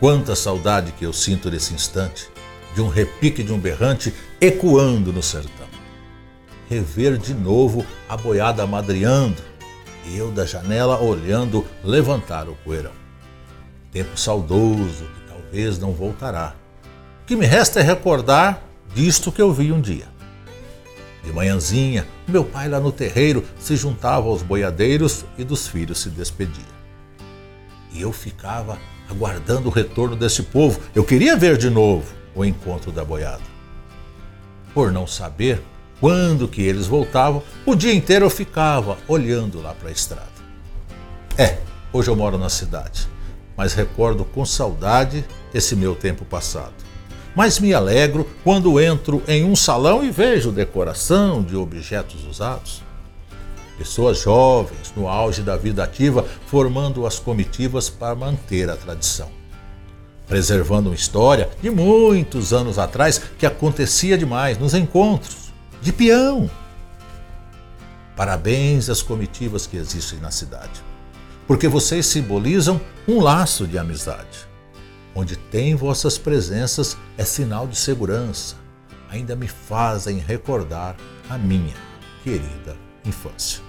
Quanta saudade que eu sinto nesse instante de um repique de um berrante ecoando no sertão. Rever de novo a boiada madreando e eu da janela olhando levantar o poeirão. Tempo saudoso que talvez não voltará. O que me resta é recordar disto que eu vi um dia. De manhãzinha, meu pai lá no terreiro se juntava aos boiadeiros e dos filhos se despedia. E eu ficava aguardando o retorno desse povo. Eu queria ver de novo o encontro da boiada. Por não saber quando que eles voltavam, o dia inteiro eu ficava olhando lá para a estrada. É, hoje eu moro na cidade, mas recordo com saudade esse meu tempo passado. Mas me alegro quando entro em um salão e vejo decoração de objetos usados. Pessoas jovens, no auge da vida ativa, formando as comitivas para manter a tradição. Preservando uma história de muitos anos atrás que acontecia demais nos encontros, de peão. Parabéns às comitivas que existem na cidade, porque vocês simbolizam um laço de amizade. Onde tem vossas presenças é sinal de segurança, ainda me fazem recordar a minha querida infância.